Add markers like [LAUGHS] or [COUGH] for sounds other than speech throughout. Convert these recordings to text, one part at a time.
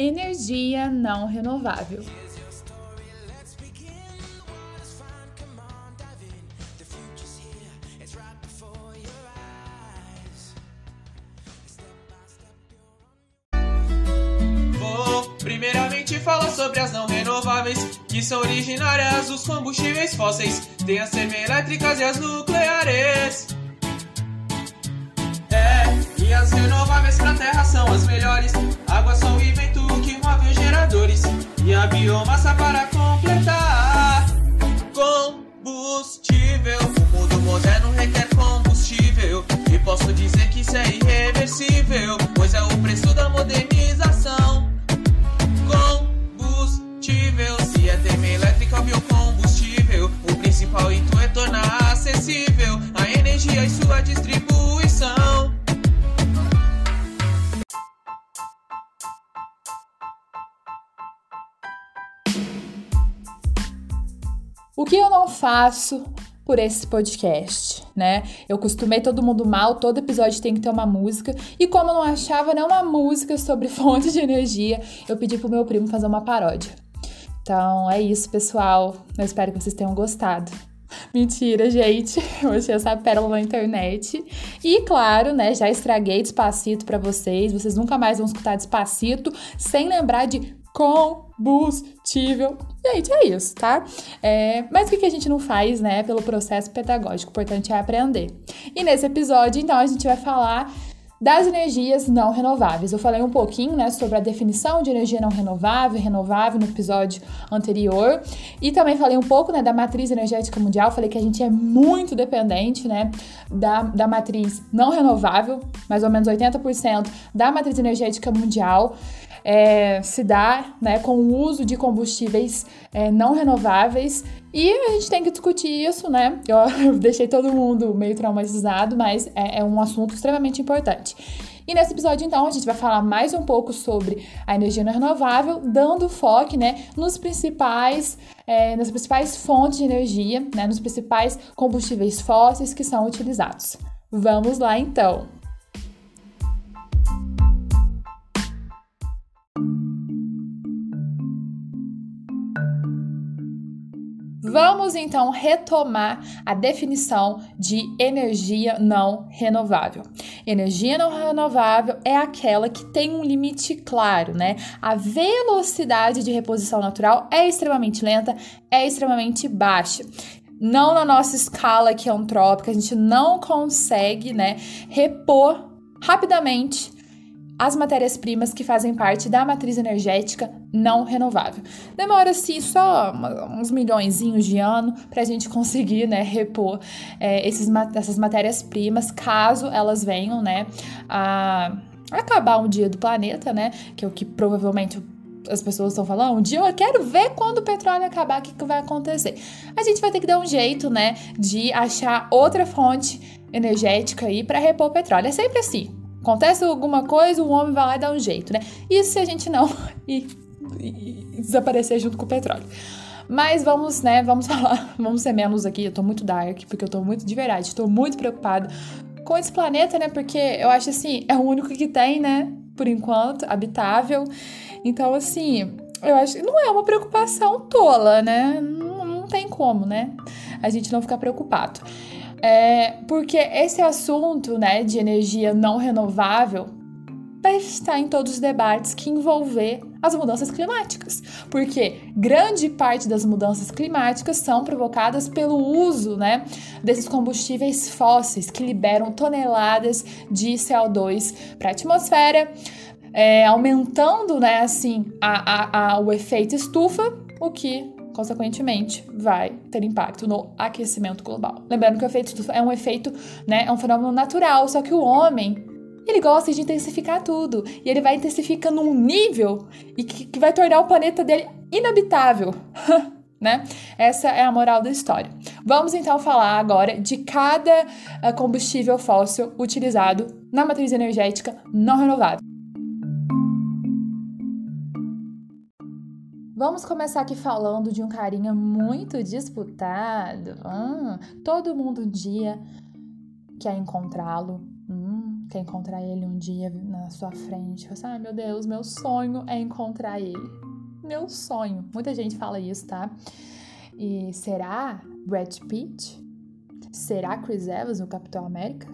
energia não renovável. Primeiramente fala sobre as não renováveis, que são originárias dos combustíveis fósseis. Tem as termoelétricas e as nucleares. É, e as renováveis pra terra são as melhores. Água, sol e vento geradores. E a biomassa para completar. Combustível, o mundo moderno requer combustível. E posso dizer que isso é irreversível, por esse podcast, né? Eu costumei todo mundo mal, todo episódio tem que ter uma música. E como eu não achava nenhuma música sobre [LAUGHS] fontes de energia, eu pedi pro meu primo fazer uma paródia. Então é isso, pessoal. Eu espero que vocês tenham gostado. Mentira, gente. Eu achei essa pérola na internet. E claro, né, já estraguei Despacito para vocês. Vocês nunca mais vão escutar Despacito sem lembrar de combustível. Gente, é isso, tá? É, mas o que a gente não faz, né, pelo processo pedagógico? O importante é aprender. E nesse episódio, então, a gente vai falar das energias não renováveis. Eu falei um pouquinho, né, sobre a definição de energia não renovável, renovável no episódio anterior, e também falei um pouco, né, da matriz energética mundial. Falei que a gente é muito dependente, né, da, da matriz não renovável, mais ou menos 80% da matriz energética mundial é, se dá né, com o uso de combustíveis é, não renováveis e a gente tem que discutir isso, né? Eu, [LAUGHS] deixei todo mundo meio traumatizado, mas é, é um assunto extremamente importante. E nesse episódio, então, a gente vai falar mais um pouco sobre a energia renovável, dando foco, né, nos principais, é, nas principais fontes de energia, né, nos principais combustíveis fósseis que são utilizados. Vamos lá, então! Vamos então retomar a definição de energia não renovável. Energia não renovável é aquela que tem um limite claro, né? A velocidade de reposição natural é extremamente lenta, é extremamente baixa não na nossa escala aqui antrópica, a gente não consegue, né, repor rapidamente as matérias-primas que fazem parte da matriz energética não renovável. Demora-se só uns milhões de anos para a gente conseguir né, repor é, esses, essas matérias-primas, caso elas venham né, a acabar um dia do planeta, né? Que é o que provavelmente as pessoas estão falando, um dia eu quero ver quando o petróleo acabar, o que, que vai acontecer. A gente vai ter que dar um jeito, né, de achar outra fonte energética aí para repor o petróleo. É sempre assim. Acontece alguma coisa, o homem vai lá e dá um jeito, né? Isso se a gente não e, e, e desaparecer junto com o petróleo. Mas vamos, né, vamos [LAUGHS] falar, vamos ser menos aqui. Eu tô muito dark, porque eu tô muito, de verdade, tô muito preocupada com esse planeta, né? Porque eu acho assim, é o único que tem, né? Por enquanto, habitável. Então, assim, eu acho que não é uma preocupação tola, né? Não, não tem como, né? A gente não ficar preocupado. É, porque esse assunto né, de energia não renovável vai estar em todos os debates que envolver as mudanças climáticas, porque grande parte das mudanças climáticas são provocadas pelo uso, né, desses combustíveis fósseis que liberam toneladas de CO2 para a atmosfera, é, aumentando, né, assim, a, a, a, o efeito estufa, o que consequentemente, vai ter impacto no aquecimento global. Lembrando que o efeito estufa é um efeito, né, é um fenômeno natural, só que o homem ele gosta de intensificar tudo. E ele vai intensificando um nível e que, que vai tornar o planeta dele inabitável. [LAUGHS] né? Essa é a moral da história. Vamos então falar agora de cada eh, combustível fóssil utilizado na matriz energética não renovável. Vamos começar aqui falando de um carinha muito disputado. Hum, todo mundo um dia quer encontrá-lo. Hum, quer encontrar ele um dia na sua frente. Você, ai meu Deus, meu sonho é encontrar ele. Meu sonho. Muita gente fala isso, tá? E será Brad Pitt? Será Chris Evans no Capitão América?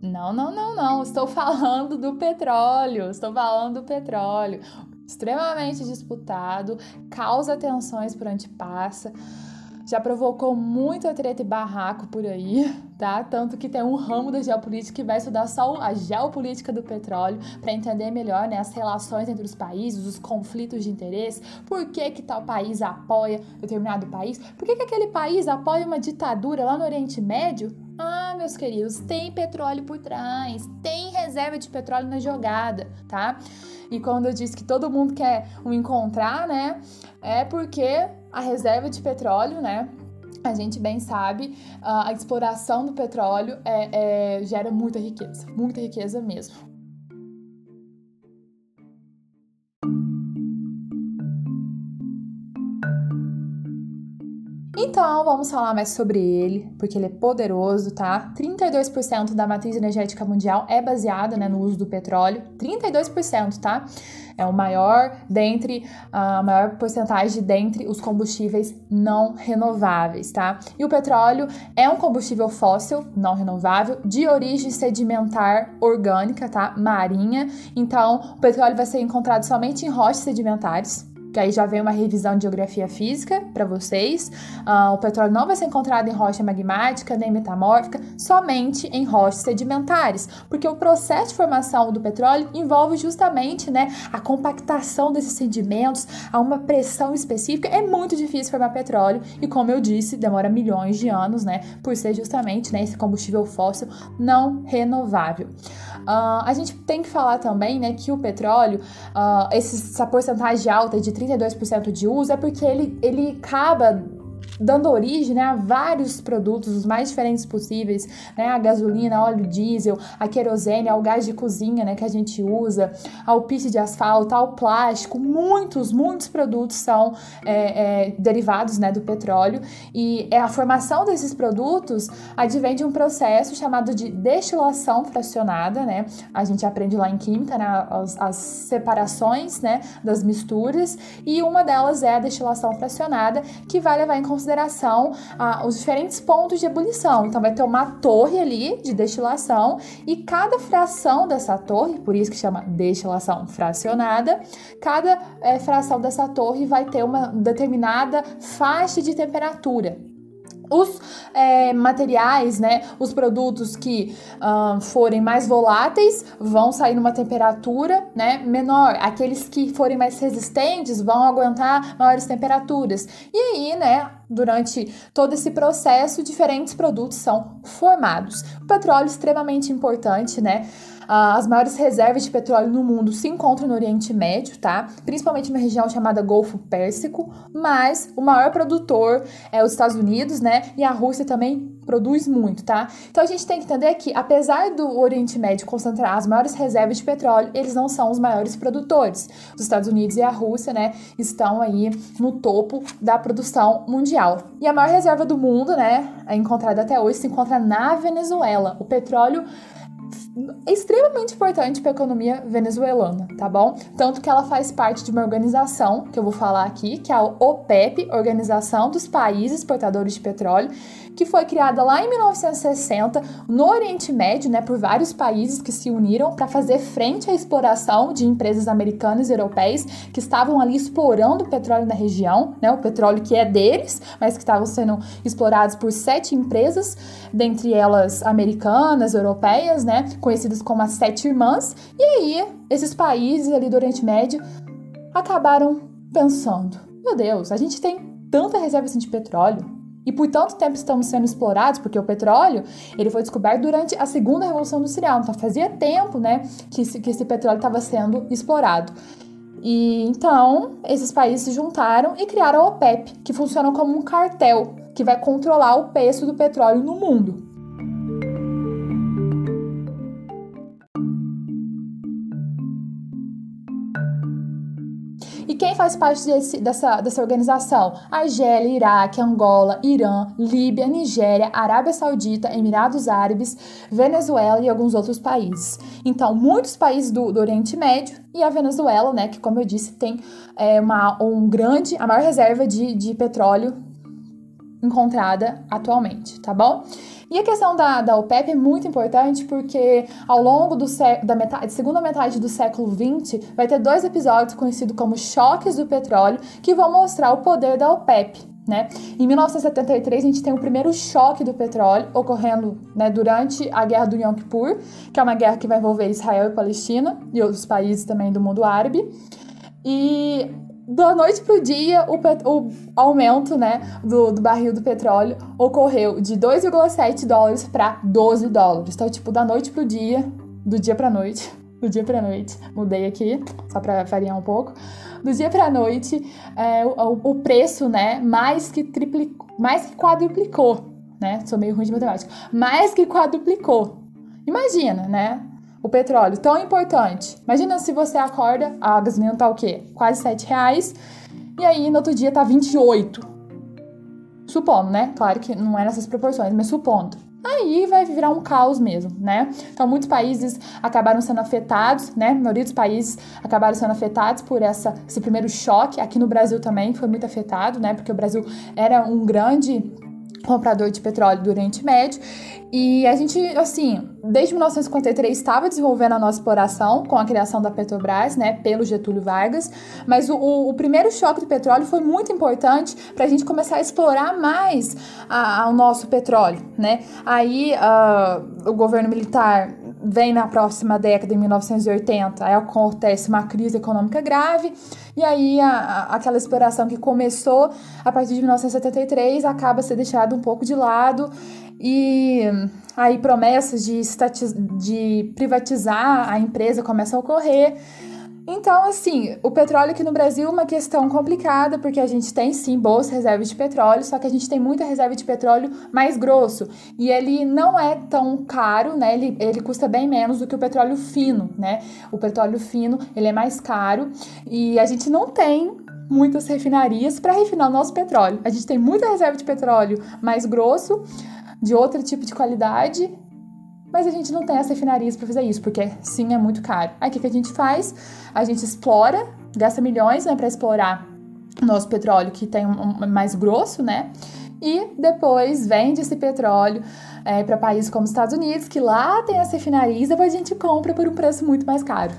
Não, não, não, não. Estou falando do petróleo. Estou falando do petróleo. Extremamente disputado, causa tensões por onde passa já provocou muita treta e barraco por aí, [LAUGHS] tá? Tanto que tem um ramo da geopolítica que vai estudar só a geopolítica do petróleo para entender melhor né, as relações entre os países, os conflitos de interesse, por que, que tal país apoia determinado país, por que, que aquele país apoia uma ditadura lá no Oriente Médio. Ah, meus queridos, tem petróleo por trás, tem reserva de petróleo na jogada, tá? E quando eu disse que todo mundo quer um encontrar, né? É porque a reserva de petróleo, né? A gente bem sabe, a exploração do petróleo é, é, gera muita riqueza, muita riqueza mesmo. Então, vamos falar mais sobre ele, porque ele é poderoso, tá? 32% da matriz energética mundial é baseada né, no uso do petróleo. 32%, tá? É o maior dentre a maior porcentagem dentre os combustíveis não renováveis, tá? E o petróleo é um combustível fóssil não renovável de origem sedimentar orgânica, tá? Marinha. Então, o petróleo vai ser encontrado somente em rochas sedimentares aí já vem uma revisão de geografia física para vocês. Uh, o petróleo não vai ser encontrado em rocha magmática nem metamórfica, somente em rochas sedimentares, porque o processo de formação do petróleo envolve justamente né, a compactação desses sedimentos a uma pressão específica. É muito difícil formar petróleo e, como eu disse, demora milhões de anos, né, por ser justamente né, esse combustível fóssil não renovável. Uh, a gente tem que falar também né, que o petróleo, uh, essa porcentagem alta de 30 32% de uso é porque ele, ele acaba dando origem né, a vários produtos, os mais diferentes possíveis, né, a gasolina, óleo diesel, a querosene, ao gás de cozinha né, que a gente usa, ao piche de asfalto, ao plástico, muitos, muitos produtos são é, é, derivados né, do petróleo. E é a formação desses produtos advém de um processo chamado de destilação fracionada, né, a gente aprende lá em química né, as, as separações né, das misturas. E uma delas é a destilação fracionada que vai levar em consideração consideração ah, os diferentes pontos de ebulição. Então, vai ter uma torre ali de destilação e cada fração dessa torre, por isso que chama destilação fracionada, cada é, fração dessa torre vai ter uma determinada faixa de temperatura. Os é, materiais, né, os produtos que uh, forem mais voláteis vão sair numa temperatura né, menor. Aqueles que forem mais resistentes vão aguentar maiores temperaturas. E aí, né, durante todo esse processo, diferentes produtos são formados. O petróleo é extremamente importante, né? Ah, as maiores reservas de petróleo no mundo se encontram no Oriente Médio, tá? Principalmente na região chamada Golfo Pérsico, mas o maior produtor é os Estados Unidos, né? E a Rússia também produz muito, tá? Então a gente tem que entender que, apesar do Oriente Médio concentrar as maiores reservas de petróleo, eles não são os maiores produtores. Os Estados Unidos e a Rússia, né, estão aí no topo da produção mundial. E a maior reserva do mundo, né, encontrada até hoje, se encontra na Venezuela. O petróleo é extremamente importante para a economia venezuelana, tá bom? Tanto que ela faz parte de uma organização que eu vou falar aqui, que é a OPEP, Organização dos Países Exportadores de Petróleo, que foi criada lá em 1960 no Oriente Médio, né, por vários países que se uniram para fazer frente à exploração de empresas americanas e europeias que estavam ali explorando o petróleo na região, né, o petróleo que é deles, mas que estavam sendo explorados por sete empresas, dentre elas americanas, europeias, né, conhecidas como as Sete Irmãs. E aí, esses países ali do Oriente Médio acabaram pensando: meu Deus, a gente tem tanta reserva assim de petróleo, e por tanto tempo estamos sendo explorados, porque o petróleo ele foi descoberto durante a segunda revolução industrial, então fazia tempo, né, que esse, que esse petróleo estava sendo explorado. E então esses países se juntaram e criaram a OPEP, que funciona como um cartel que vai controlar o preço do petróleo no mundo. E quem faz parte desse, dessa, dessa organização? Argélia, Iraque, Angola, Irã, Líbia, Nigéria, Arábia Saudita, Emirados Árabes, Venezuela e alguns outros países. Então, muitos países do, do Oriente Médio e a Venezuela, né, que como eu disse, tem é, uma, um grande, a maior reserva de, de petróleo encontrada atualmente, tá bom? E a questão da, da OPEP é muito importante porque ao longo do da metade, segunda metade do século XX vai ter dois episódios conhecidos como choques do petróleo que vão mostrar o poder da OPEP. Né? Em 1973, a gente tem o primeiro choque do petróleo ocorrendo né, durante a Guerra do Yom Kippur, que é uma guerra que vai envolver Israel e Palestina e outros países também do mundo árabe. E da noite para o dia, o, aumento né, do, do, barril do petróleo ocorreu de 2,7 dólares para 12 dólares. Então, tipo, da noite para o dia, do dia para noite, [LAUGHS] do dia para noite, mudei aqui, só para variar um pouco. Do dia para noite, é, o, o, preço, né, mais que triplicou, mais que quadruplicou, né? Sou meio ruim de matemática. Mais que quadruplicou. Imagina, né? O petróleo tão importante. Imagina se você acorda, a gasolina tá o quê? Quase 7 reais, e aí no outro dia tá 28. Supondo, né? Claro que não é nessas proporções, mas supondo. Aí vai virar um caos mesmo, né? Então, muitos países acabaram sendo afetados, né? A maioria dos países acabaram sendo afetados por essa, esse primeiro choque. Aqui no Brasil também foi muito afetado, né? Porque o Brasil era um grande comprador de petróleo do Oriente Médio. E a gente, assim, desde 1953 estava desenvolvendo a nossa exploração com a criação da Petrobras, né, pelo Getúlio Vargas, mas o, o, primeiro choque do petróleo foi muito importante para a gente começar a explorar mais o nosso petróleo, né? Aí uh, o governo militar vem na próxima década, em 1980, aí acontece uma crise econômica grave, e aí a, a, aquela exploração que começou a partir de 1973 acaba sendo deixada um pouco de lado, e aí promessas de, de privatizar a empresa começam a ocorrer. Então, assim, o petróleo aqui no Brasil é uma questão complicada, porque a gente tem sim boas reservas de petróleo, só que a gente tem muita reserva de petróleo mais grosso. E ele não é tão caro, né? Ele, ele custa bem menos do que o petróleo fino, né? O petróleo fino, ele é mais caro e a gente não tem muitas refinarias para refinar o nosso petróleo. A gente tem muita reserva de petróleo mais grosso, de outro tipo de qualidade, mas a gente não tem as refinarias para fazer isso, porque sim, é muito caro. Aí o que, que a gente faz? A gente explora, gasta milhões né, para explorar nosso petróleo que tem um, um, mais grosso, né? E depois vende esse petróleo é, para países como os Estados Unidos, que lá tem as refinarias, depois a gente compra por um preço muito mais caro.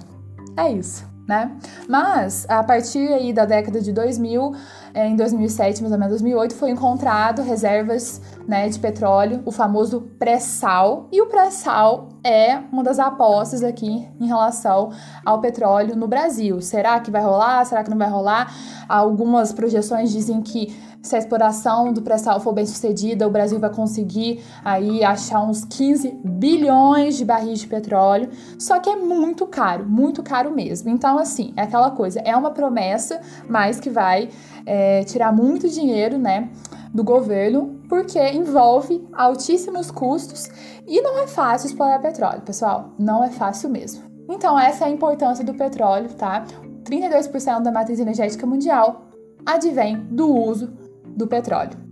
É isso né? Mas a partir aí da década de 2000, é, em 2007, mais ou menos 2008, foi encontrado reservas, né, de petróleo, o famoso pré-sal, e o pré-sal é uma das apostas aqui em relação ao petróleo no Brasil. Será que vai rolar? Será que não vai rolar? Algumas projeções dizem que se a exploração do pré-sal for bem sucedida, o Brasil vai conseguir aí achar uns 15 bilhões de barris de petróleo, só que é muito caro, muito caro mesmo. Então, assim, é aquela coisa, é uma promessa, mas que vai é, tirar muito dinheiro, né, do governo, porque envolve altíssimos custos e não é fácil explorar petróleo, pessoal, não é fácil mesmo. Então, essa é a importância do petróleo, tá? 32% da matriz energética mundial advém do uso do petróleo.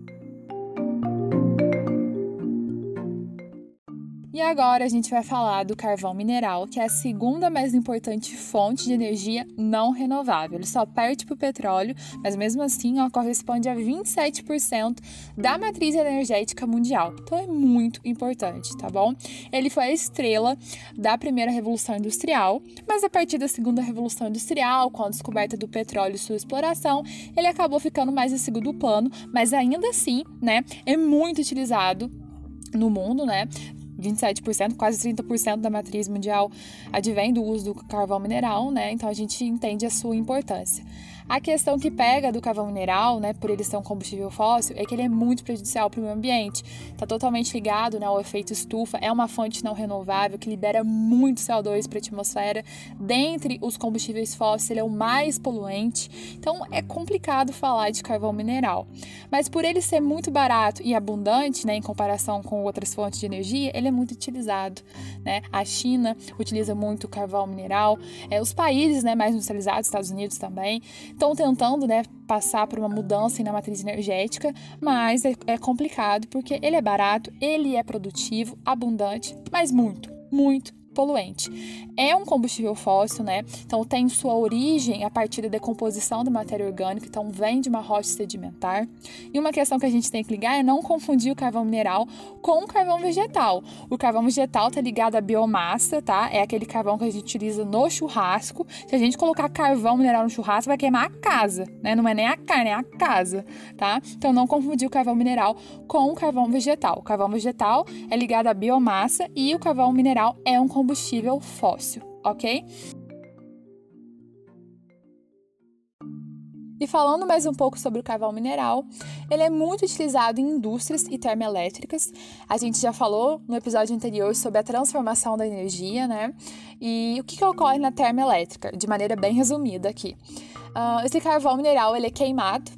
E agora a gente vai falar do carvão mineral, que é a segunda mais importante fonte de energia não renovável. Ele só perde para o petróleo, mas mesmo assim ó, corresponde a 27% da matriz energética mundial. Então é muito importante, tá bom? Ele foi a estrela da primeira revolução industrial, mas a partir da segunda revolução industrial, com a descoberta do petróleo e sua exploração, ele acabou ficando mais em segundo plano, mas ainda assim, né, é muito utilizado no mundo, né? 27%, quase 30% da matriz mundial advém do uso do carvão mineral, né? Então a gente entende a sua importância. A questão que pega do carvão mineral, né, por ele ser um combustível fóssil, é que ele é muito prejudicial para o meio ambiente. Está totalmente ligado né, ao efeito estufa, é uma fonte não renovável que libera muito CO2 para a atmosfera. Dentre os combustíveis fósseis, ele é o mais poluente. Então é complicado falar de carvão mineral. Mas por ele ser muito barato e abundante, né, em comparação com outras fontes de energia, ele é muito utilizado. Né? A China utiliza muito carvão mineral, é, os países né, mais industrializados, Estados Unidos também, estão tentando, né, passar por uma mudança na matriz energética, mas é, é complicado porque ele é barato, ele é produtivo, abundante, mas muito, muito poluente. É um combustível fóssil, né? Então tem sua origem a partir da decomposição da matéria orgânica, então vem de uma rocha sedimentar. E uma questão que a gente tem que ligar é não confundir o carvão mineral com o carvão vegetal. O carvão vegetal tá ligado à biomassa, tá? É aquele carvão que a gente utiliza no churrasco. Se a gente colocar carvão mineral no churrasco, vai queimar a casa, né? Não é nem a carne, é a casa, tá? Então não confundir o carvão mineral com o carvão vegetal. O carvão vegetal é ligado à biomassa e o carvão mineral é um combustível combustível fóssil, ok? E falando mais um pouco sobre o carvão mineral, ele é muito utilizado em indústrias e termoelétricas. A gente já falou no episódio anterior sobre a transformação da energia, né? E o que, que ocorre na termoelétrica, de maneira bem resumida aqui. Uh, esse carvão mineral ele é queimado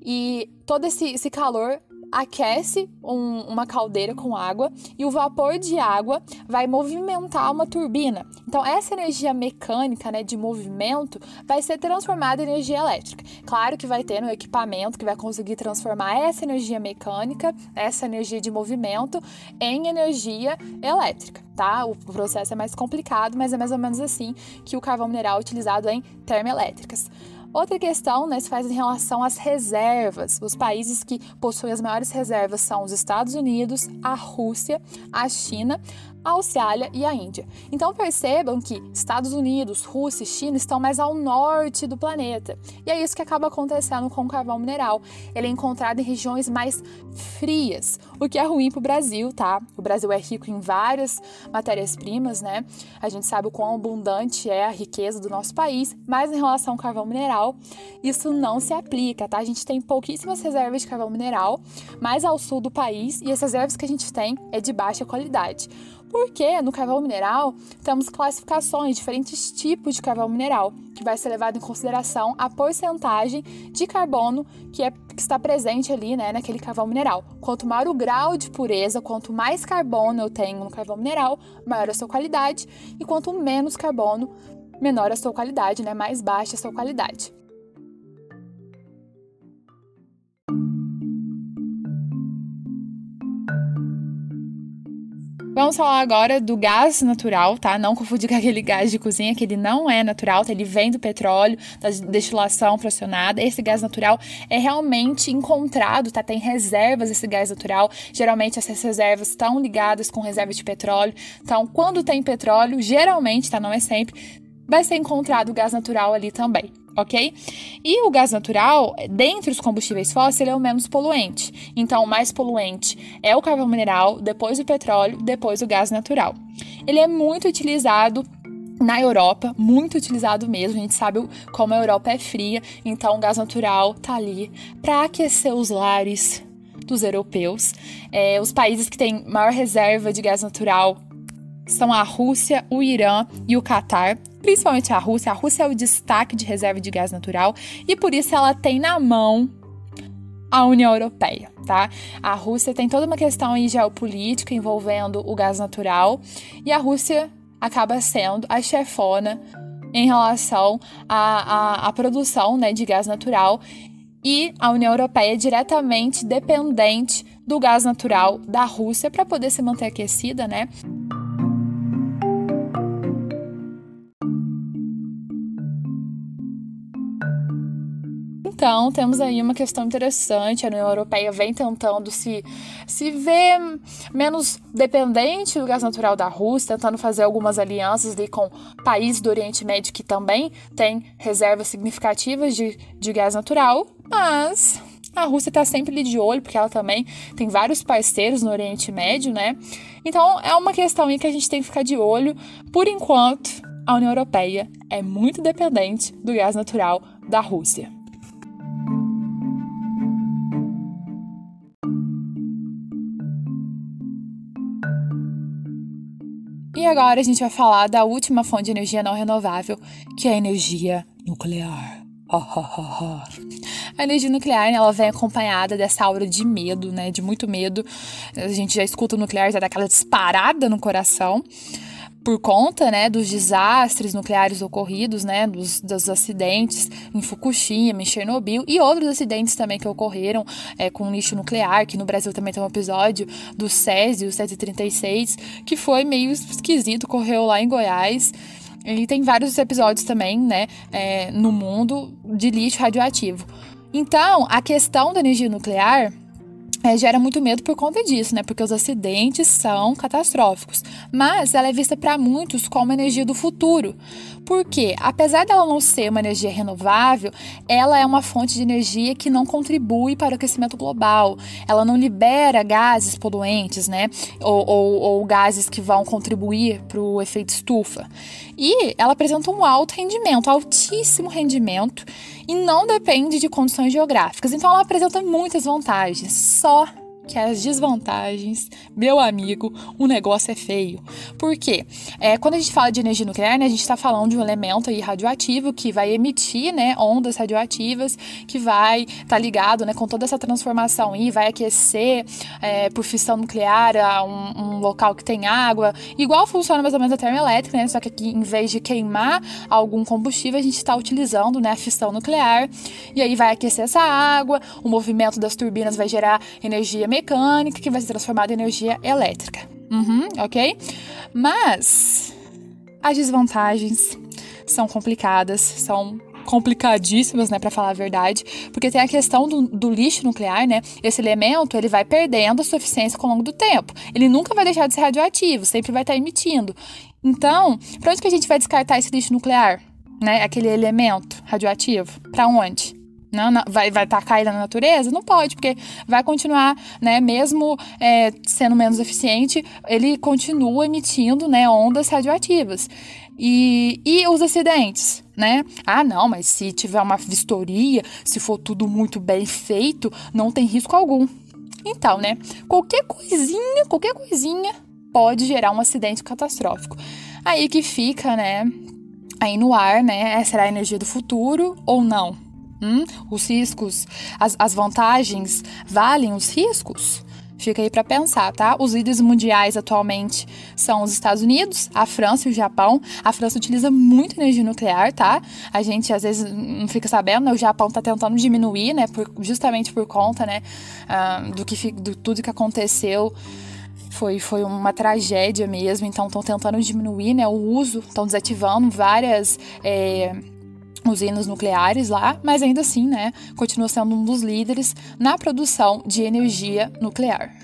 e todo esse, esse calor aquece um, uma caldeira com água e o vapor de água vai movimentar uma turbina. Então, essa energia mecânica né, de movimento vai ser transformada em energia elétrica. Claro que vai ter um equipamento que vai conseguir transformar essa energia mecânica, essa energia de movimento, em energia elétrica. Tá? O processo é mais complicado, mas é mais ou menos assim que o carvão mineral é utilizado em termoelétricas. Outra questão né, se faz em relação às reservas. Os países que possuem as maiores reservas são os Estados Unidos, a Rússia, a China, a Austrália e a Índia. Então percebam que Estados Unidos, Rússia e China estão mais ao norte do planeta. E é isso que acaba acontecendo com o carvão mineral. Ele é encontrado em regiões mais frias, o que é ruim para o Brasil, tá? O Brasil é rico em várias matérias-primas, né? A gente sabe o quão abundante é a riqueza do nosso país, mas em relação ao carvão mineral, isso não se aplica, tá? A gente tem pouquíssimas reservas de carvão mineral mais ao sul do país e as reservas que a gente tem é de baixa qualidade. Porque no carvão mineral temos classificações, diferentes tipos de carvão mineral, que vai ser levado em consideração a porcentagem de carbono que, é, que está presente ali né, naquele carvão mineral. Quanto maior o grau de pureza, quanto mais carbono eu tenho no carvão mineral, maior a sua qualidade, e quanto menos carbono, menor a sua qualidade, né, mais baixa a sua qualidade. Vamos falar agora do gás natural, tá? Não confundir com aquele gás de cozinha, que ele não é natural, tá? ele vem do petróleo, da destilação fracionada. Esse gás natural é realmente encontrado, tá? Tem reservas desse gás natural. Geralmente essas reservas estão ligadas com reservas de petróleo. Então, quando tem petróleo, geralmente, tá? Não é sempre, vai ser encontrado gás natural ali também ok? E o gás natural, dentre os combustíveis fósseis, ele é o menos poluente. Então, o mais poluente é o carvão mineral, depois o petróleo, depois o gás natural. Ele é muito utilizado na Europa, muito utilizado mesmo. A gente sabe como a Europa é fria, então o gás natural tá ali para aquecer os lares dos europeus. É, os países que têm maior reserva de gás natural são a Rússia, o Irã e o Catar principalmente a Rússia. A Rússia é o destaque de reserva de gás natural e por isso ela tem na mão a União Europeia, tá? A Rússia tem toda uma questão aí geopolítica envolvendo o gás natural e a Rússia acaba sendo a chefona em relação à, à, à produção né, de gás natural e a União Europeia é diretamente dependente do gás natural da Rússia para poder se manter aquecida, né? Então, temos aí uma questão interessante. A União Europeia vem tentando se, se ver menos dependente do gás natural da Rússia, tentando fazer algumas alianças ali com países do Oriente Médio que também têm reservas significativas de, de gás natural, mas a Rússia está sempre ali de olho, porque ela também tem vários parceiros no Oriente Médio, né? Então é uma questão aí que a gente tem que ficar de olho. Por enquanto, a União Europeia é muito dependente do gás natural da Rússia. Agora a gente vai falar da última fonte de energia não renovável, que é a energia nuclear. A energia nuclear ela vem acompanhada dessa aura de medo, né? De muito medo. A gente já escuta o nuclear, já dá aquela disparada no coração. Por conta né, dos desastres nucleares ocorridos, né, dos, dos acidentes em Fukushima, em Chernobyl e outros acidentes também que ocorreram é, com lixo nuclear, que no Brasil também tem um episódio do Césio 736, que foi meio esquisito, correu lá em Goiás. E tem vários episódios também, né, é, no mundo de lixo radioativo. Então, a questão da energia nuclear é, gera muito medo por conta disso, né? Porque os acidentes são catastróficos. Mas ela é vista para muitos como energia do futuro. Porque, apesar dela não ser uma energia renovável, ela é uma fonte de energia que não contribui para o aquecimento global. Ela não libera gases poluentes, né? Ou, ou, ou gases que vão contribuir para o efeito estufa. E ela apresenta um alto rendimento, altíssimo rendimento, e não depende de condições geográficas. Então, ela apresenta muitas vantagens. Só to que as desvantagens, meu amigo, o negócio é feio. Por quê? É, quando a gente fala de energia nuclear, né, a gente está falando de um elemento aí radioativo que vai emitir né, ondas radioativas, que vai estar tá ligado né, com toda essa transformação e vai aquecer é, por fissão nuclear a um, um, local que tem água. Igual funciona mais ou menos a termoelétrica, né? Só que aqui, em vez de queimar algum combustível, a gente está utilizando né, a fissão nuclear. E aí vai aquecer essa água, o movimento das turbinas vai gerar energia mecânica mecânica que vai ser transformada em energia elétrica. Uhum, ok? Mas as desvantagens são complicadas, são complicadíssimas, né, para falar a verdade, porque tem a questão do, do, lixo nuclear, né? Esse elemento ele vai perdendo a sua eficiência ao longo do tempo. Ele nunca vai deixar de ser radioativo, sempre vai estar emitindo. Então, para onde que a gente vai descartar esse lixo nuclear, né? Aquele elemento radioativo? Para onde? Não, não, vai, vai tacar ele na natureza? Não pode, porque vai continuar, né? Mesmo é, sendo menos eficiente, ele continua emitindo né, ondas radioativas. E, e os acidentes, né? Ah, não, mas se tiver uma vistoria, se for tudo muito bem feito, não tem risco algum. Então, né? Qualquer coisinha, qualquer coisinha pode gerar um acidente catastrófico. Aí que fica, né? Aí no ar, né? Será a energia do futuro ou não? Hum? Os riscos, as, as vantagens valem os riscos? Fica aí para pensar, tá? Os líderes mundiais atualmente são os Estados Unidos, a França e o Japão. A França utiliza muito energia nuclear, tá? A gente às vezes não fica sabendo, né? O Japão tá tentando diminuir, né? Por, justamente por conta, né? Uh, do que do tudo que aconteceu foi, foi uma tragédia mesmo, então estão tentando diminuir né, o uso, estão desativando várias é, usinas nucleares lá, mas ainda assim, né, continua sendo um dos líderes na produção de energia nuclear.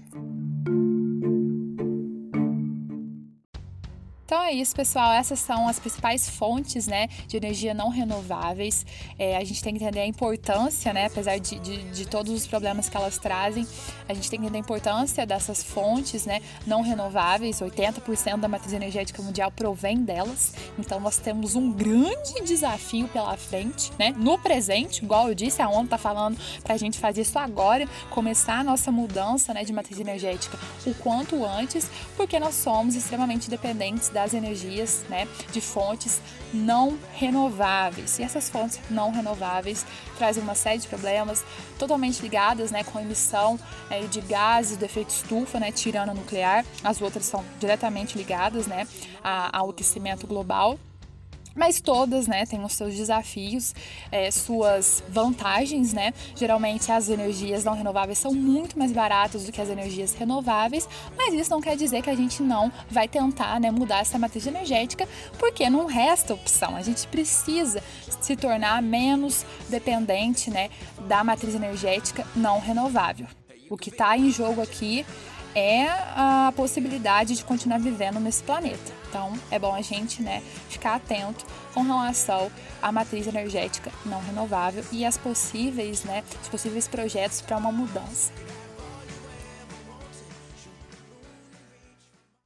Então é isso, pessoal. Essas são as principais fontes né, de energia não renováveis. É, a gente tem que entender a importância, né, apesar de, de, de, todos os problemas que elas trazem, a gente tem que entender a importância dessas fontes né, não renováveis. 80% da matriz energética mundial provém delas. Então nós temos um grande desafio pela frente, né, no presente, igual eu disse, a ONU está falando para a gente fazer isso agora, começar a nossa mudança né, de matriz energética o quanto antes, porque nós somos extremamente dependentes das energias, né, de fontes não renováveis. E essas fontes não renováveis trazem uma série de problemas totalmente ligadas, né, com a emissão é, de gases do efeito estufa, né, tirando a nuclear. As outras são diretamente ligadas, né, ao aquecimento global mas todas, né, têm os seus desafios, é, suas vantagens, né? Geralmente as energias não renováveis são muito mais baratas do que as energias renováveis, mas isso não quer dizer que a gente não vai tentar, né, mudar essa matriz energética, porque não resta opção. A gente precisa se tornar menos dependente, né, da matriz energética não renovável. O que está em jogo aqui é a possibilidade de continuar vivendo nesse planeta. Então, é bom a gente, né, ficar atento com relação à matriz energética não renovável e as possíveis, né, os possíveis projetos para uma mudança.